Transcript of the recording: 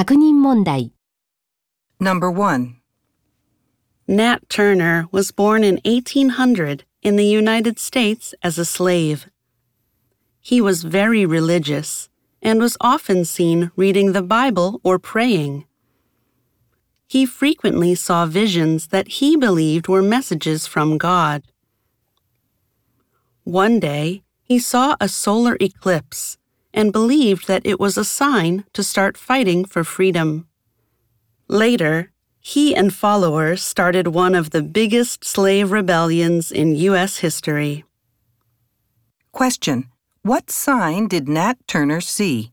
确认问题 Number 1. Nat Turner was born in 1800 in the United States as a slave. He was very religious and was often seen reading the Bible or praying. He frequently saw visions that he believed were messages from God. One day, he saw a solar eclipse and believed that it was a sign to start fighting for freedom. Later, he and followers started one of the biggest slave rebellions in U.S. history. Question. What sign did Nat Turner see?